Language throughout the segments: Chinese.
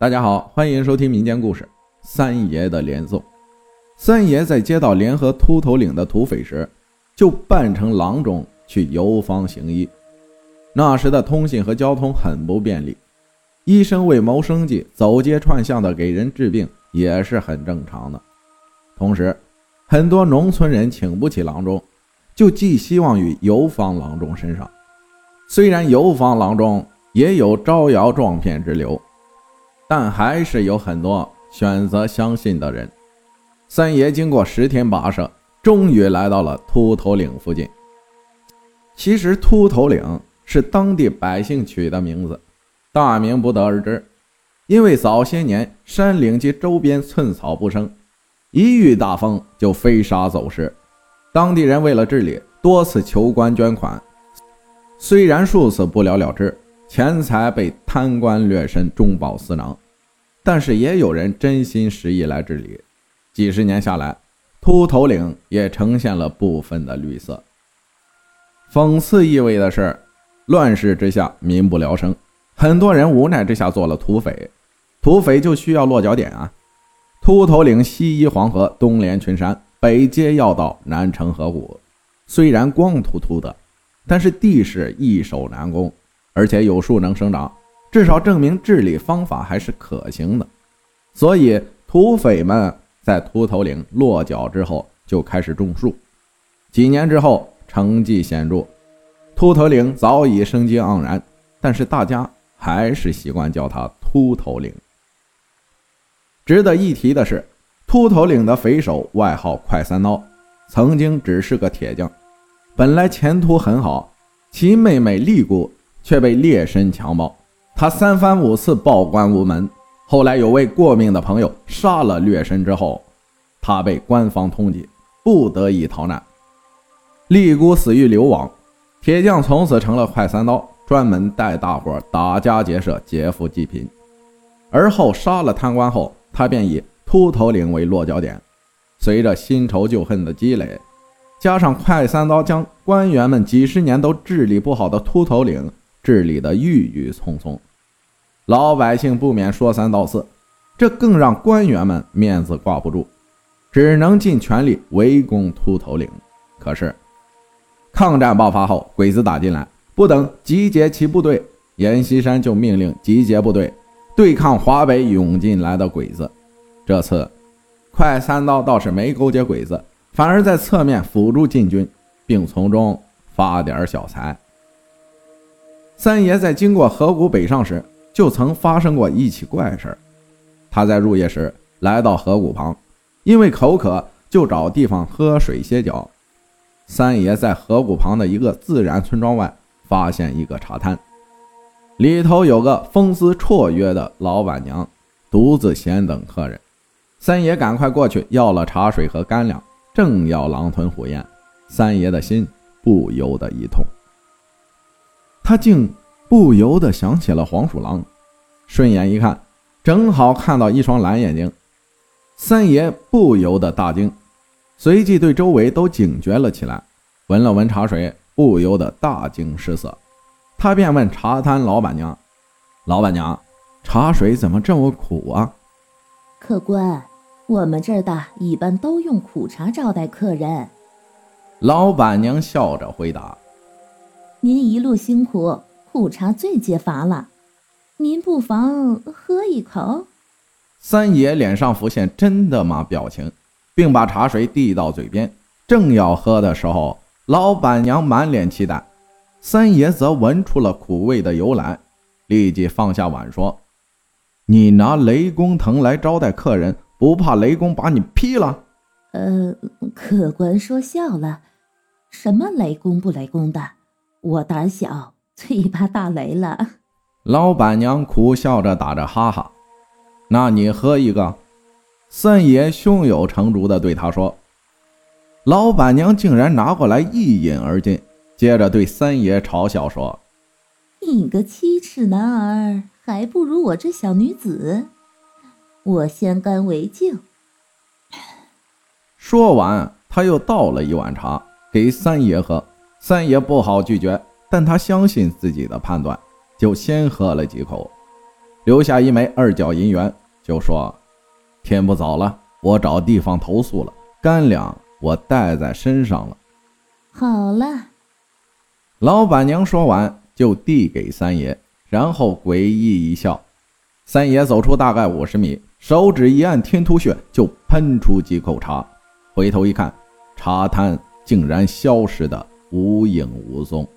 大家好，欢迎收听民间故事《三爷的连奏》。三爷在接到联合秃头岭的土匪时，就扮成郎中去游方行医。那时的通信和交通很不便利，医生为谋生计走街串巷的给人治病也是很正常的。同时，很多农村人请不起郎中，就寄希望于游方郎中身上。虽然游方郎中也有招摇撞骗之流。但还是有很多选择相信的人。三爷经过十天跋涉，终于来到了秃头岭附近。其实秃头岭是当地百姓取的名字，大名不得而知。因为早些年山岭及周边寸草不生，一遇大风就飞沙走石。当地人为了治理，多次求官捐款，虽然数次不了了之。钱财被贪官掠身，中饱私囊，但是也有人真心实意来治理。几十年下来，秃头岭也呈现了部分的绿色。讽刺意味的是，乱世之下民不聊生，很多人无奈之下做了土匪。土匪就需要落脚点啊！秃头岭西依黄河，东连群山，北接要道，南承河谷。虽然光秃秃的，但是地势易守难攻。而且有树能生长，至少证明治理方法还是可行的。所以土匪们在秃头岭落脚之后就开始种树，几年之后成绩显著，秃头岭早已生机盎然。但是大家还是习惯叫它秃头岭。值得一提的是，秃头岭的匪首外号“快三刀”，曾经只是个铁匠，本来前途很好，其妹妹丽姑。却被劣绅强暴，他三番五次报官无门。后来有位过命的朋友杀了劣绅之后，他被官方通缉，不得已逃难。丽姑死于流亡，铁匠从此成了快三刀，专门带大伙打家劫舍，劫富济贫。而后杀了贪官后，他便以秃头岭为落脚点。随着新仇旧恨的积累，加上快三刀将官员们几十年都治理不好的秃头岭。治理的郁郁葱葱，老百姓不免说三道四，这更让官员们面子挂不住，只能尽全力围攻秃头岭。可是，抗战爆发后，鬼子打进来，不等集结其部队，阎锡山就命令集结部队对抗华北涌进来的鬼子。这次，快三刀倒是没勾结鬼子，反而在侧面辅助进军，并从中发点小财。三爷在经过河谷北上时，就曾发生过一起怪事他在入夜时来到河谷旁，因为口渴，就找地方喝水歇脚。三爷在河谷旁的一个自然村庄外发现一个茶摊，里头有个风姿绰约的老板娘，独自闲等客人。三爷赶快过去要了茶水和干粮，正要狼吞虎咽，三爷的心不由得一痛。他竟不由得想起了黄鼠狼，顺眼一看，正好看到一双蓝眼睛，三爷不由得大惊，随即对周围都警觉了起来，闻了闻茶水，不由得大惊失色。他便问茶摊老板娘：“老板娘，茶水怎么这么苦啊？”客官，我们这儿的一般都用苦茶招待客人。老板娘笑着回答。您一路辛苦，苦茶最解乏了，您不妨喝一口。三爷脸上浮现“真的吗”表情，并把茶水递到嘴边，正要喝的时候，老板娘满脸期待，三爷则闻出了苦味的由来，立即放下碗说：“你拿雷公藤来招待客人，不怕雷公把你劈了？”呃，客官说笑了，什么雷公不雷公的。我胆小，最怕打雷了。老板娘苦笑着打着哈哈。那你喝一个。三爷胸有成竹地对他说。老板娘竟然拿过来一饮而尽，接着对三爷嘲笑说：“你个七尺男儿，还不如我这小女子。我先干为敬。”说完，他又倒了一碗茶给三爷喝。三爷不好拒绝，但他相信自己的判断，就先喝了几口。留下一枚二角银元，就说：“天不早了，我找地方投宿了。干粮我带在身上了。”好了，老板娘说完就递给三爷，然后诡异一笑。三爷走出大概五十米，手指一按天突穴，就喷出几口茶。回头一看，茶摊竟然消失的无影无踪，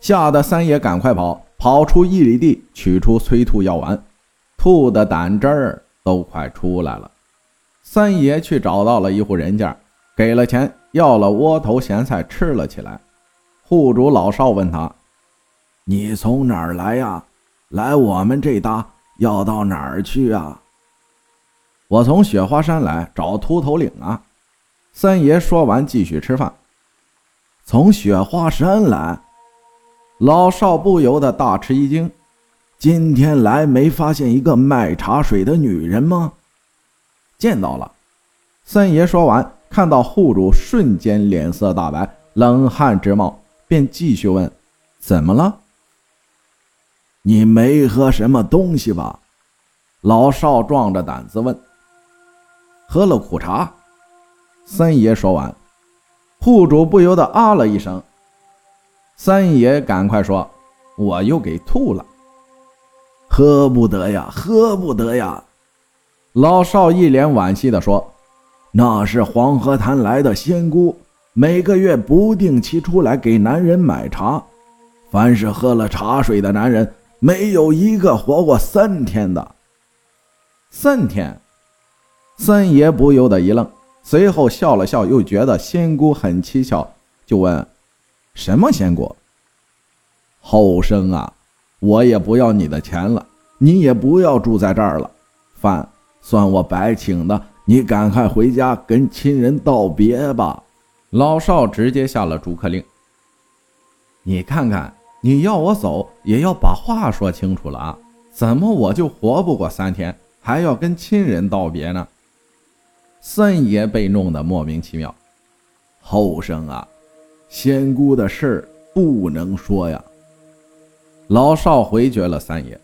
吓得三爷赶快跑，跑出一里地，取出催吐药丸，吐的胆汁儿都快出来了。三爷去找到了一户人家，给了钱，要了窝头咸菜吃了起来。户主老少问他：“你从哪儿来呀？来我们这搭要到哪儿去啊？”我从雪花山来找秃头领啊。三爷说完，继续吃饭。从雪花山来，老少不由得大吃一惊。今天来没发现一个卖茶水的女人吗？见到了。三爷说完，看到户主，瞬间脸色大白，冷汗直冒，便继续问：“怎么了？你没喝什么东西吧？”老少壮着胆子问：“喝了苦茶。”三爷说完，户主不由得啊了一声。三爷赶快说：“我又给吐了，喝不得呀，喝不得呀！”老少一脸惋惜地说：“那是黄河滩来的仙姑，每个月不定期出来给男人买茶。凡是喝了茶水的男人，没有一个活过三天的。三天。”三爷不由得一愣。随后笑了笑，又觉得仙姑很蹊跷，就问：“什么仙果？”后生啊，我也不要你的钱了，你也不要住在这儿了，饭算我白请的，你赶快回家跟亲人道别吧。老少直接下了逐客令。你看看，你要我走，也要把话说清楚了啊！怎么我就活不过三天，还要跟亲人道别呢？三爷被弄得莫名其妙，后生啊，仙姑的事儿不能说呀。老少回绝了三爷。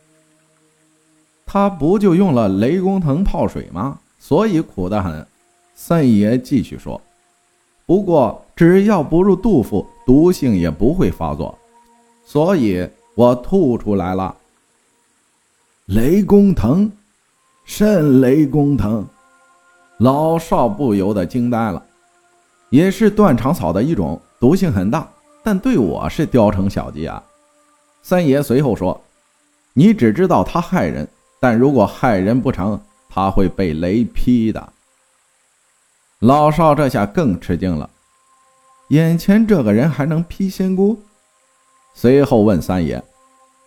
他不就用了雷公藤泡水吗？所以苦得很。三爷继续说：“不过只要不入肚腹，毒性也不会发作，所以我吐出来了。”雷公藤，甚雷公藤？老少不由得惊呆了，也是断肠草的一种，毒性很大，但对我是雕虫小技啊。三爷随后说：“你只知道他害人，但如果害人不成，他会被雷劈的。”老少这下更吃惊了，眼前这个人还能劈仙姑？随后问三爷：“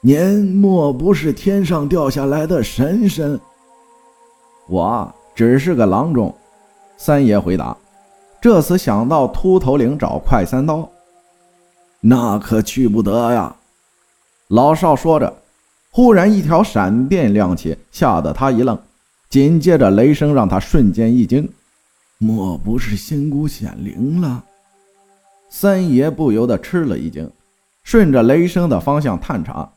您莫不是天上掉下来的神神？”我。只是个郎中，三爷回答。这次想到秃头岭找快三刀，那可去不得呀！老少说着，忽然一条闪电亮起，吓得他一愣，紧接着雷声让他瞬间一惊。莫不是仙姑显灵了？三爷不由得吃了一惊，顺着雷声的方向探查，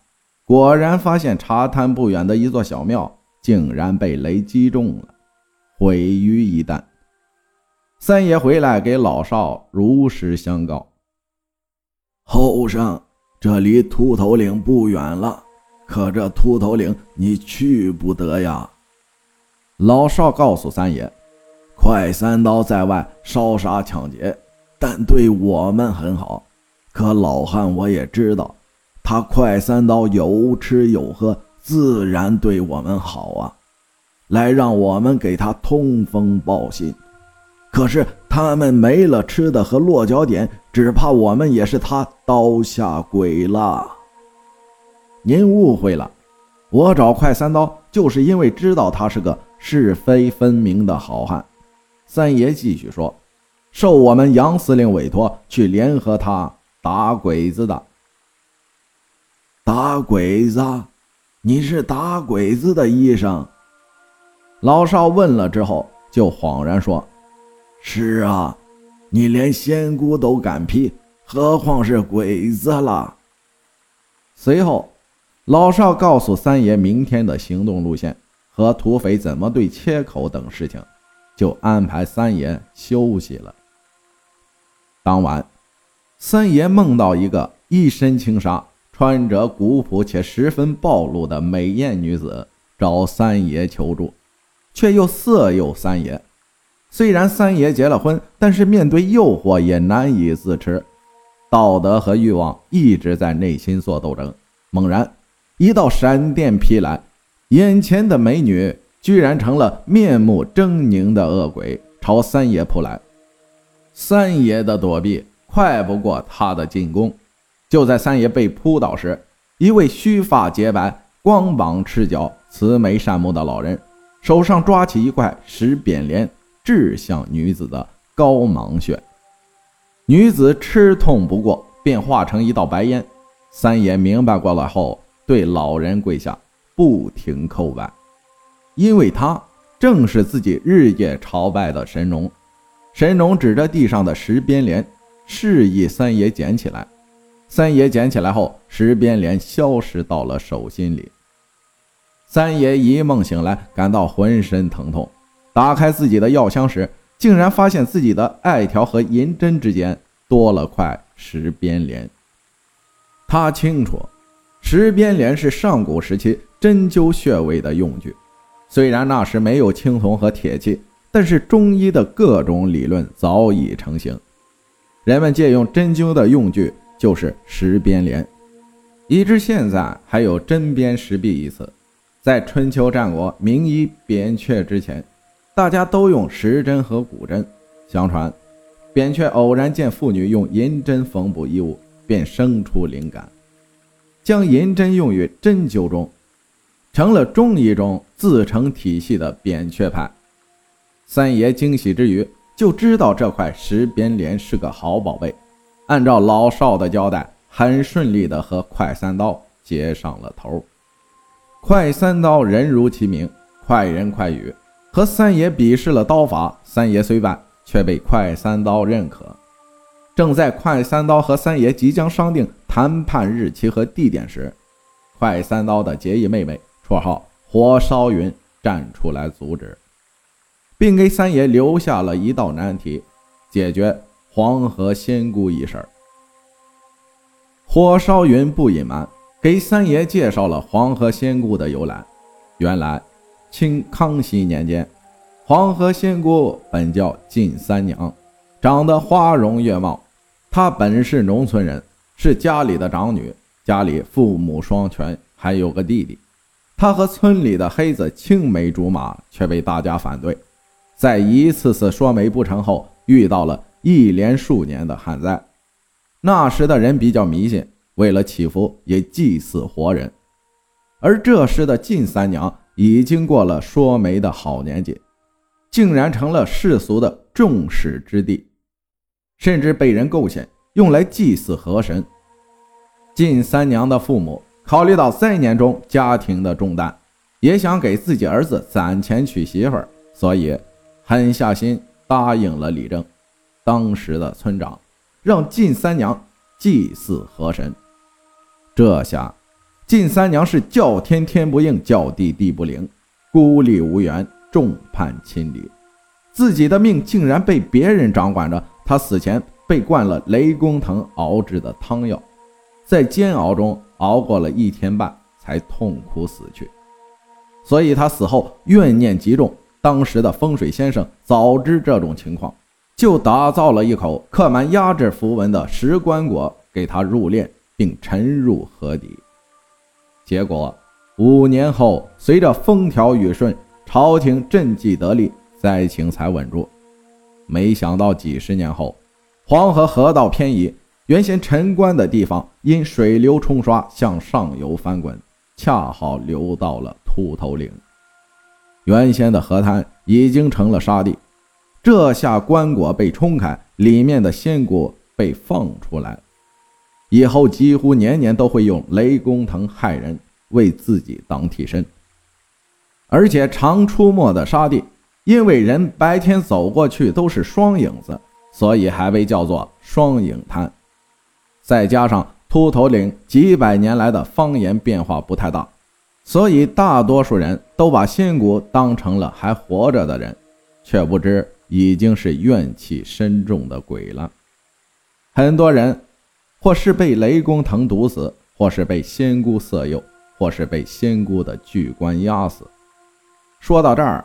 果然发现茶摊不远的一座小庙竟然被雷击中了。毁于一旦。三爷回来给老少如实相告：“后生，这离秃头岭不远了，可这秃头岭你去不得呀。”老少告诉三爷：“快三刀在外烧杀抢劫，但对我们很好。可老汉我也知道，他快三刀有吃有喝，自然对我们好啊。”来让我们给他通风报信，可是他们没了吃的和落脚点，只怕我们也是他刀下鬼了。您误会了，我找快三刀就是因为知道他是个是非分明的好汉。三爷继续说：“受我们杨司令委托去联合他打鬼子的。打鬼子？你是打鬼子的医生？”老少问了之后，就恍然说：“是啊，你连仙姑都敢劈，何况是鬼子了？”随后，老少告诉三爷明天的行动路线和土匪怎么对切口等事情，就安排三爷休息了。当晚，三爷梦到一个一身轻纱、穿着古朴且十分暴露的美艳女子找三爷求助，却又色诱三爷。虽然三爷结了婚，但是面对诱惑也难以自持，道德和欲望一直在内心做斗争。猛然，一道闪电劈来，眼前的美女居然成了面目狰狞的恶鬼，朝三爷扑来。三爷的躲避快不过他的进攻。就在三爷被扑倒时，一位须发洁白、光膀赤脚、慈眉善目的老人，手上抓起一块石扁莲。掷向女子的高芒穴，女子吃痛不过，便化成一道白烟。三爷明白过来后，对老人跪下，不停叩拜，因为他正是自己日夜朝拜的神农。神农指着地上的石边莲，示意三爷捡起来。三爷捡起来后，石边莲消失到了手心里。三爷一梦醒来，感到浑身疼痛。打开自己的药箱时，竟然发现自己的艾条和银针之间多了块石边莲。他清楚，石边莲是上古时期针灸穴位的用具。虽然那时没有青铜和铁器，但是中医的各种理论早已成型。人们借用针灸的用具就是石边莲，以至现在还有“针砭时弊”一词。在春秋战国名医扁鹊之前。大家都用时针和古针。相传，扁鹊偶然见妇女用银针缝补衣物，便生出灵感，将银针用于针灸中，成了中医中自成体系的扁鹊派。三爷惊喜之余，就知道这块石边莲是个好宝贝，按照老少的交代，很顺利地和快三刀接上了头。快三刀人如其名，快人快语。和三爷比试了刀法，三爷虽败，却被快三刀认可。正在快三刀和三爷即将商定谈判日期和地点时，快三刀的结义妹妹，绰号火烧云，站出来阻止，并给三爷留下了一道难题：解决黄河仙姑一事。火烧云不隐瞒，给三爷介绍了黄河仙姑的由来。原来。清康熙年间，黄河仙姑本叫晋三娘，长得花容月貌。她本是农村人，是家里的长女，家里父母双全，还有个弟弟。她和村里的黑子青梅竹马，却被大家反对。在一次次说媒不成后，遇到了一连数年的旱灾。那时的人比较迷信，为了祈福，也祭祀活人。而这时的晋三娘。已经过了说媒的好年纪，竟然成了世俗的众矢之的，甚至被人构陷，用来祭祀河神。晋三娘的父母考虑到三年中家庭的重担，也想给自己儿子攒钱娶媳妇儿，所以狠下心答应了李正，当时的村长，让晋三娘祭祀河神。这下。晋三娘是叫天天不应，叫地地不灵，孤立无援，众叛亲离，自己的命竟然被别人掌管着。她死前被灌了雷公藤熬制的汤药，在煎熬中熬过了一天半，才痛苦死去。所以她死后怨念极重。当时的风水先生早知这种情况，就打造了一口刻满压制符文的石棺椁给她入殓，并沉入河底。结果五年后，随着风调雨顺，朝廷赈济得力，灾情才稳住。没想到几十年后，黄河河道偏移，原先沉关的地方因水流冲刷向上游翻滚，恰好流到了秃头岭。原先的河滩已经成了沙地，这下棺椁被冲开，里面的仙骨被放出来了。以后几乎年年都会用雷公藤害人，为自己当替身，而且常出没的沙地，因为人白天走过去都是双影子，所以还被叫做双影滩。再加上秃头岭几百年来的方言变化不太大，所以大多数人都把仙姑当成了还活着的人，却不知已经是怨气深重的鬼了。很多人或是被雷公藤毒死，或是被仙姑色诱，或是被仙姑的巨棺压死。说到这儿，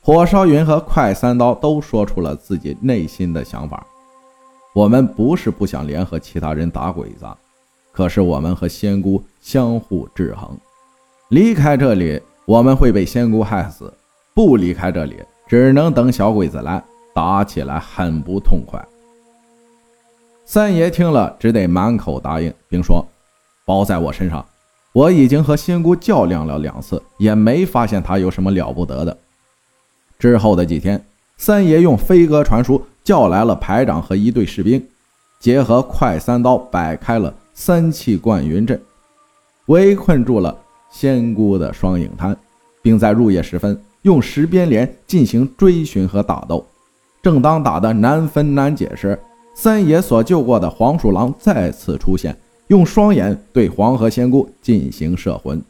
火烧云和快三刀都说出了自己内心的想法。我们不是不想联合其他人打鬼子，可是我们和仙姑相互制衡，离开这里我们会被仙姑害死；不离开这里，只能等小鬼子来，打起来很不痛快。三爷听了，只得满口答应，并说：“包在我身上，我已经和仙姑较量了两次，也没发现她有什么了不得的。”之后的几天，三爷用飞鸽传书。叫来了排长和一队士兵，结合快三刀摆开了三气贯云阵，围困住了仙姑的双影滩，并在入夜时分用石鞭连进行追寻和打斗。正当打得难分难解时，三爷所救过的黄鼠狼再次出现，用双眼对黄河仙姑进行摄魂。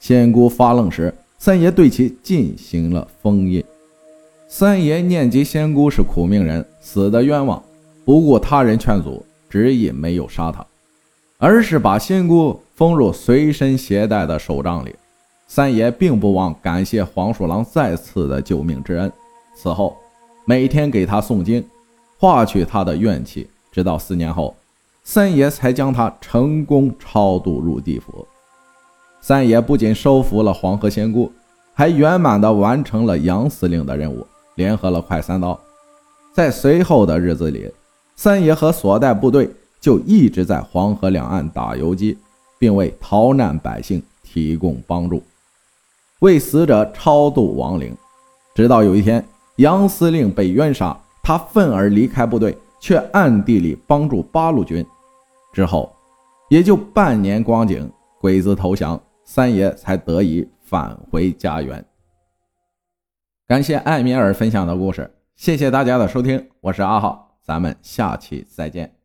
仙姑发愣时，三爷对其进行了封印。三爷念及仙姑是苦命人，死的冤枉，不顾他人劝阻，执意没有杀他，而是把仙姑封入随身携带的手杖里。三爷并不忘感谢黄鼠狼再次的救命之恩，此后每天给他诵经，化去他的怨气。直到四年后，三爷才将他成功超度入地府。三爷不仅收服了黄河仙姑，还圆满的完成了杨司令的任务。联合了快三刀，在随后的日子里，三爷和所带部队就一直在黄河两岸打游击，并为逃难百姓提供帮助，为死者超度亡灵。直到有一天，杨司令被冤杀，他愤而离开部队，却暗地里帮助八路军。之后，也就半年光景，鬼子投降，三爷才得以返回家园。感谢艾米尔分享的故事，谢谢大家的收听，我是阿浩，咱们下期再见。